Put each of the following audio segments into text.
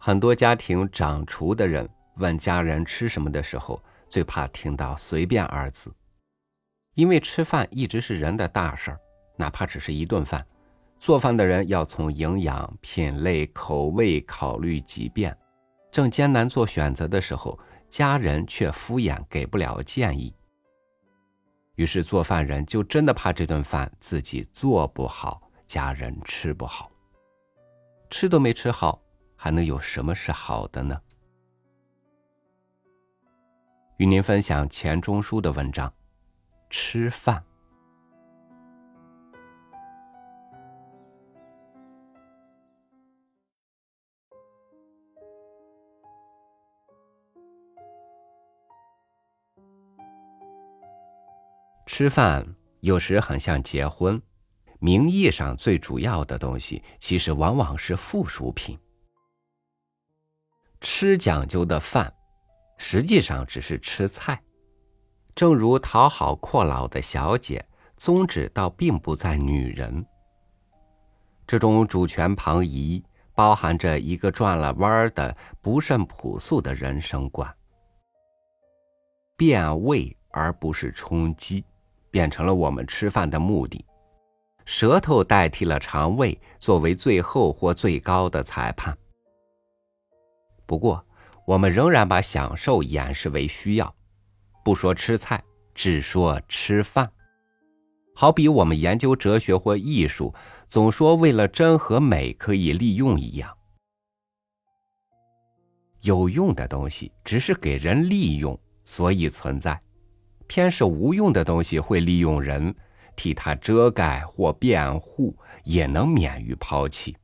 很多家庭掌厨的人问家人吃什么的时候，最怕听到“随便”二字，因为吃饭一直是人的大事儿，哪怕只是一顿饭，做饭的人要从营养、品类、口味考虑几遍，正艰难做选择的时候，家人却敷衍给不了建议。于是做饭人就真的怕这顿饭自己做不好，家人吃不好，吃都没吃好。还能有什么是好的呢？与您分享钱钟书的文章《吃饭》。吃饭有时很像结婚，名义上最主要的东西，其实往往是附属品。吃讲究的饭，实际上只是吃菜。正如讨好阔老的小姐，宗旨倒并不在女人。这种主权旁移，包含着一个转了弯儿的不甚朴素的人生观。变味而不是充饥，变成了我们吃饭的目的。舌头代替了肠胃，作为最后或最高的裁判。不过，我们仍然把享受掩饰为需要，不说吃菜，只说吃饭。好比我们研究哲学或艺术，总说为了真和美可以利用一样。有用的东西只是给人利用，所以存在；偏是无用的东西会利用人，替他遮盖或辩护，也能免于抛弃。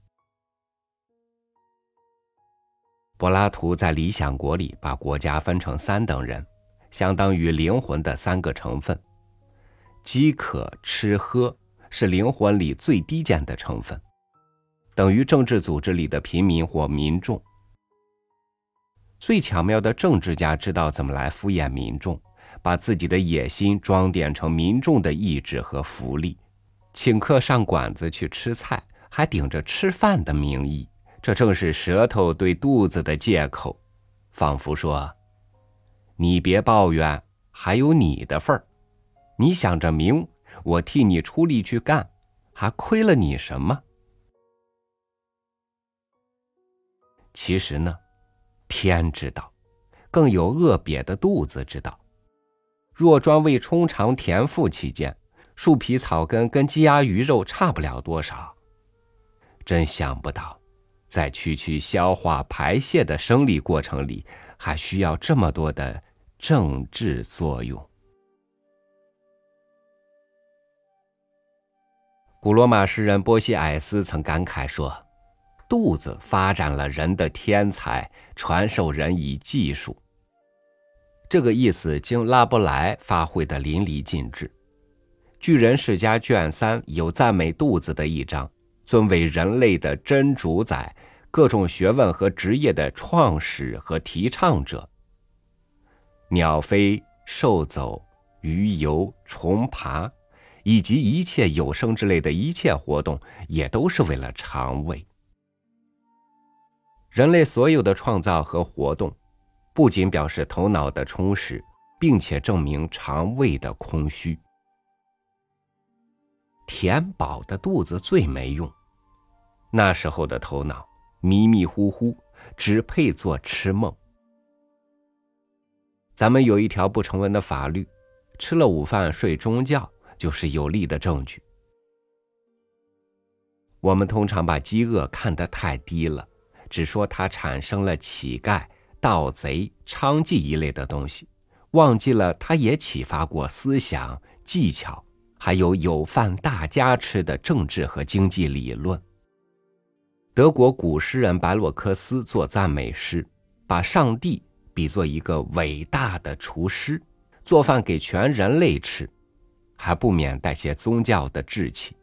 柏拉图在《理想国》里把国家分成三等人，相当于灵魂的三个成分。饥渴、吃喝是灵魂里最低贱的成分，等于政治组织里的平民或民众。最巧妙的政治家知道怎么来敷衍民众，把自己的野心装点成民众的意志和福利，请客上馆子去吃菜，还顶着吃饭的名义。这正是舌头对肚子的借口，仿佛说：“你别抱怨，还有你的份儿。你想着明，我替你出力去干，还亏了你什么？”其实呢，天知道，更有饿瘪的肚子知道。若专为充肠填腹起见，树皮草根跟鸡鸭鱼肉差不了多少。真想不到。在区区消化排泄的生理过程里，还需要这么多的政治作用。古罗马诗人波西埃斯曾感慨说：“肚子发展了人的天才，传授人以技术。”这个意思经拉布莱发挥的淋漓尽致。《巨人世家》卷三有赞美肚子的一章。尊为人类的真主宰，各种学问和职业的创始和提倡者。鸟飞、兽走、鱼游、虫爬，以及一切有生之类的一切活动，也都是为了肠胃。人类所有的创造和活动，不仅表示头脑的充实，并且证明肠胃的空虚。填饱的肚子最没用。那时候的头脑迷迷糊糊，只配做痴梦。咱们有一条不成文的法律：吃了午饭睡中觉就是有力的证据。我们通常把饥饿看得太低了，只说它产生了乞丐、盗贼、娼妓一类的东西，忘记了它也启发过思想、技巧。还有有饭大家吃的政治和经济理论。德国古诗人白洛克斯做赞美诗，把上帝比作一个伟大的厨师，做饭给全人类吃，还不免带些宗教的志气。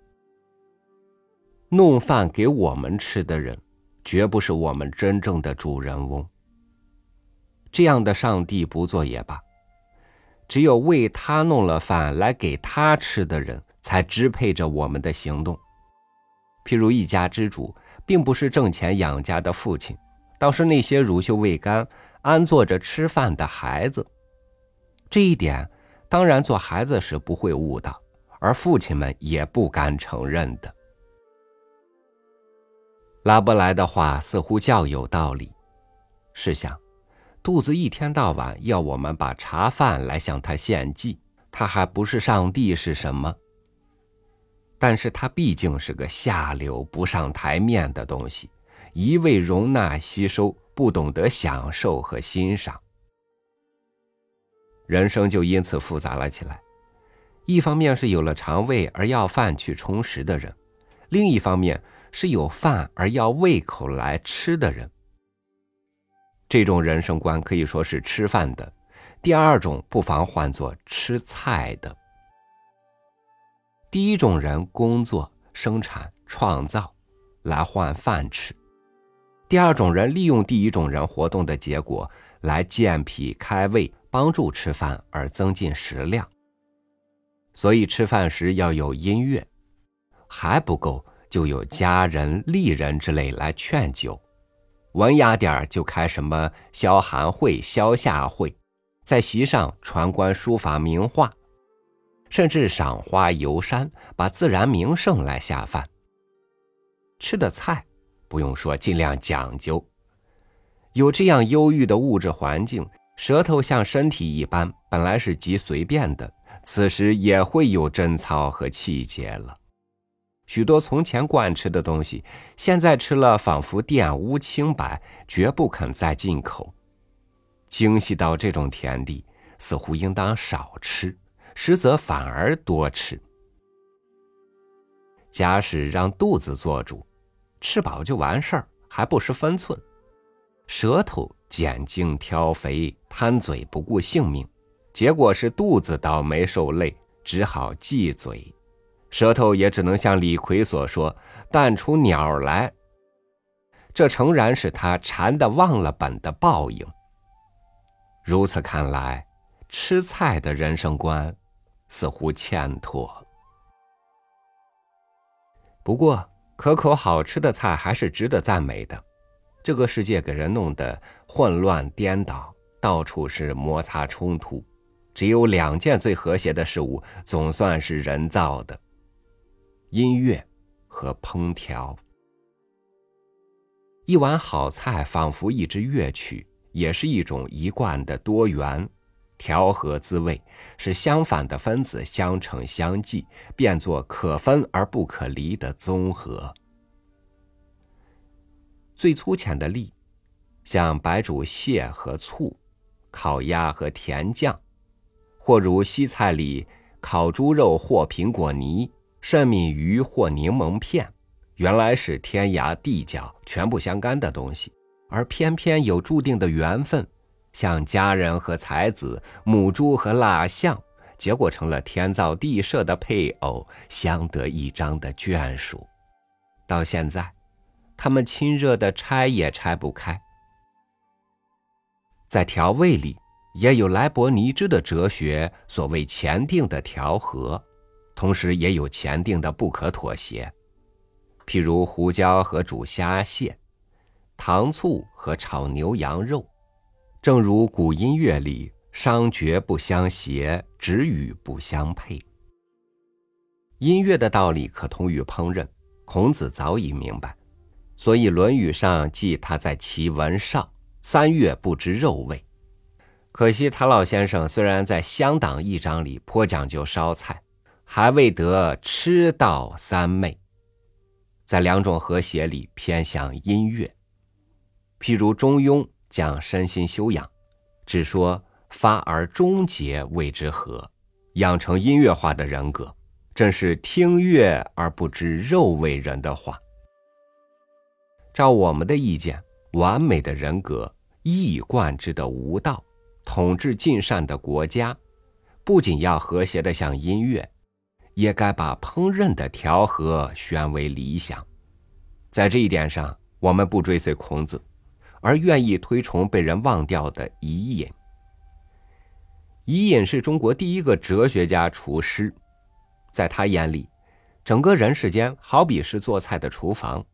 弄饭给我们吃的人，绝不是我们真正的主人翁。这样的上帝不做也罢。只有为他弄了饭来给他吃的人，才支配着我们的行动。譬如一家之主，并不是挣钱养家的父亲，倒是那些乳臭未干、安坐着吃饭的孩子。这一点，当然做孩子时不会悟到，而父亲们也不敢承认的。拉伯莱的话似乎较有道理。试想，肚子一天到晚要我们把茶饭来向他献祭，他还不是上帝是什么？但是他毕竟是个下流不上台面的东西，一味容纳吸收，不懂得享受和欣赏，人生就因此复杂了起来。一方面是有了肠胃而要饭去充实的人，另一方面是有饭而要胃口来吃的人。这种人生观可以说是吃饭的，第二种不妨换作吃菜的。第一种人工作、生产、创造，来换饭吃；第二种人利用第一种人活动的结果来健脾开胃，帮助吃饭而增进食量。所以吃饭时要有音乐，还不够就有家人、丽人之类来劝酒，文雅点就开什么消寒会、消夏会，在席上传观书法名画。甚至赏花游山，把自然名胜来下饭。吃的菜，不用说，尽量讲究。有这样优郁的物质环境，舌头像身体一般，本来是极随便的，此时也会有贞操和气节了。许多从前惯吃的东西，现在吃了仿佛玷污清白，绝不肯再进口。精细到这种田地，似乎应当少吃。实则反而多吃。假使让肚子做主，吃饱就完事儿，还不失分寸；舌头拣精挑肥，贪嘴不顾性命，结果是肚子倒霉受累，只好忌嘴。舌头也只能像李逵所说：“淡出鸟来。”这诚然是他馋得忘了本的报应。如此看来，吃菜的人生观。似乎欠妥。不过，可口好吃的菜还是值得赞美的。这个世界给人弄得混乱颠倒，到处是摩擦冲突，只有两件最和谐的事物，总算是人造的：音乐和烹调。一碗好菜仿佛一支乐曲，也是一种一贯的多元。调和滋味，使相反的分子相乘相济，变作可分而不可离的综合。最粗浅的例，像白煮蟹和醋，烤鸭和甜酱，或如西菜里烤猪肉或苹果泥，剩米鱼或柠檬片，原来是天涯地角全不相干的东西，而偏偏有注定的缘分。像佳人和才子，母猪和蜡像，结果成了天造地设的配偶，相得益彰的眷属。到现在，他们亲热的拆也拆不开。在调味里，也有莱博尼兹的哲学，所谓前定的调和，同时也有前定的不可妥协。譬如胡椒和煮虾蟹，糖醋和炒牛羊肉。正如古音乐里“商角不相携，止语不相配”，音乐的道理可通于烹饪。孔子早已明白，所以《论语》上记他在齐文少三月不知肉味。可惜谭老先生虽然在《乡党》一章里颇讲究烧菜，还未得吃到三昧，在两种和谐里偏向音乐。譬如《中庸》。讲身心修养，只说发而终结谓之和，养成音乐化的人格，正是听乐而不知肉味人的话。照我们的意见，完美的人格、一以贯之的无道、统治尽善的国家，不仅要和谐的像音乐，也该把烹饪的调和宣为理想。在这一点上，我们不追随孔子。而愿意推崇被人忘掉的伊尹。伊尹是中国第一个哲学家厨师，在他眼里，整个人世间好比是做菜的厨房。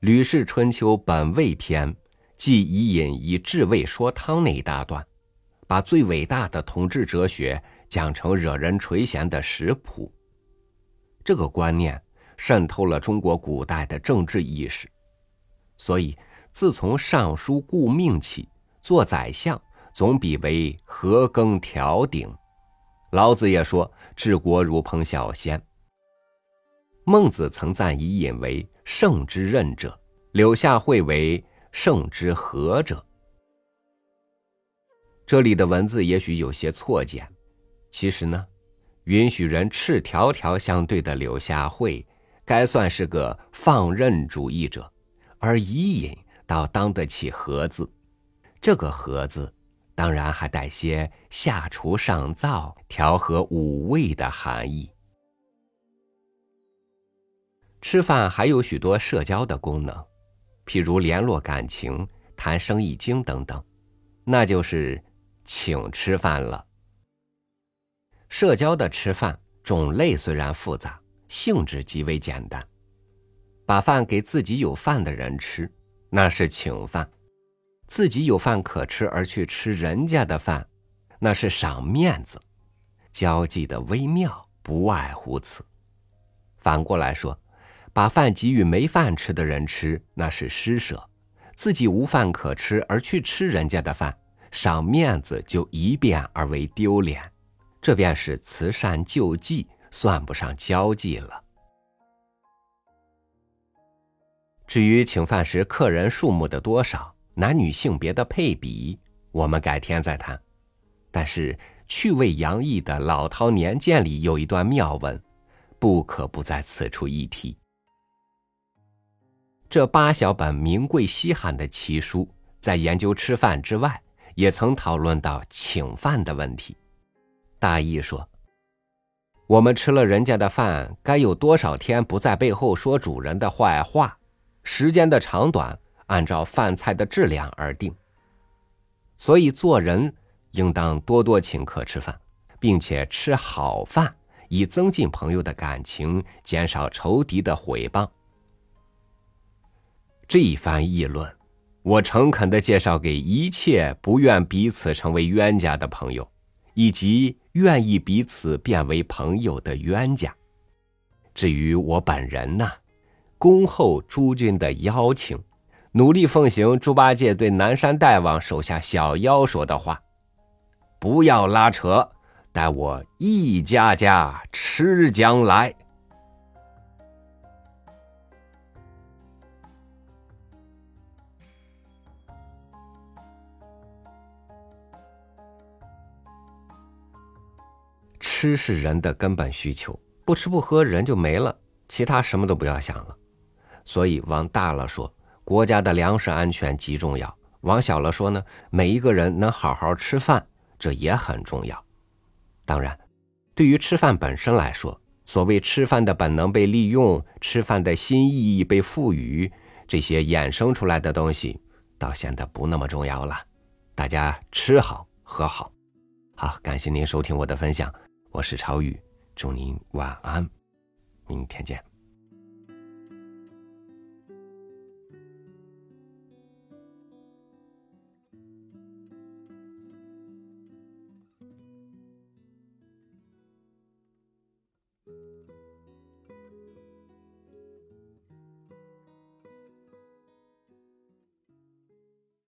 吕氏春秋本味篇》即以饮以治味说汤那一大段，把最伟大的统治哲学讲成惹人垂涎的食谱。这个观念渗透了中国古代的政治意识，所以自从尚书顾命起，做宰相总比为和羹调鼎。老子也说：“治国如烹小鲜。”孟子曾赞伊尹为圣之任者，柳下惠为圣之和者。这里的文字也许有些错简，其实呢。允许人赤条条相对的柳下惠，该算是个放任主义者，而伊尹倒当得起“和”字。这个“和”字，当然还带些下厨上灶、调和五味的含义。吃饭还有许多社交的功能，譬如联络感情、谈生意经等等，那就是请吃饭了。社交的吃饭种类虽然复杂，性质极为简单。把饭给自己有饭的人吃，那是请饭；自己有饭可吃而去吃人家的饭，那是赏面子。交际的微妙不外乎此。反过来说，把饭给予没饭吃的人吃，那是施舍；自己无饭可吃而去吃人家的饭，赏面子就一变而为丢脸。这便是慈善救济，算不上交际了。至于请饭时客人数目的多少、男女性别的配比，我们改天再谈。但是趣味洋溢的《老饕年鉴》里有一段妙文，不可不在此处一提。这八小本名贵稀罕的奇书，在研究吃饭之外，也曾讨论到请饭的问题。大意说：“我们吃了人家的饭，该有多少天不在背后说主人的坏话？时间的长短，按照饭菜的质量而定。所以做人应当多多请客吃饭，并且吃好饭，以增进朋友的感情，减少仇敌的毁谤。”这一番议论，我诚恳的介绍给一切不愿彼此成为冤家的朋友，以及。愿意彼此变为朋友的冤家。至于我本人呢，恭候诸君的邀请，努力奉行猪八戒对南山大王手下小妖说的话：不要拉扯，待我一家家吃将来。吃是人的根本需求，不吃不喝人就没了，其他什么都不要想了。所以往大了说，国家的粮食安全极重要；往小了说呢，每一个人能好好吃饭，这也很重要。当然，对于吃饭本身来说，所谓吃饭的本能被利用，吃饭的新意义被赋予，这些衍生出来的东西，倒显得不那么重要了。大家吃好喝好，好，感谢您收听我的分享。我是超宇，祝您晚安，明天见。